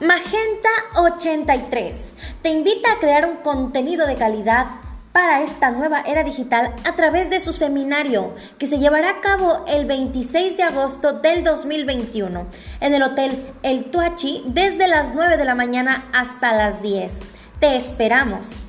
Magenta 83 te invita a crear un contenido de calidad para esta nueva era digital a través de su seminario que se llevará a cabo el 26 de agosto del 2021 en el Hotel El Tuachi desde las 9 de la mañana hasta las 10. Te esperamos.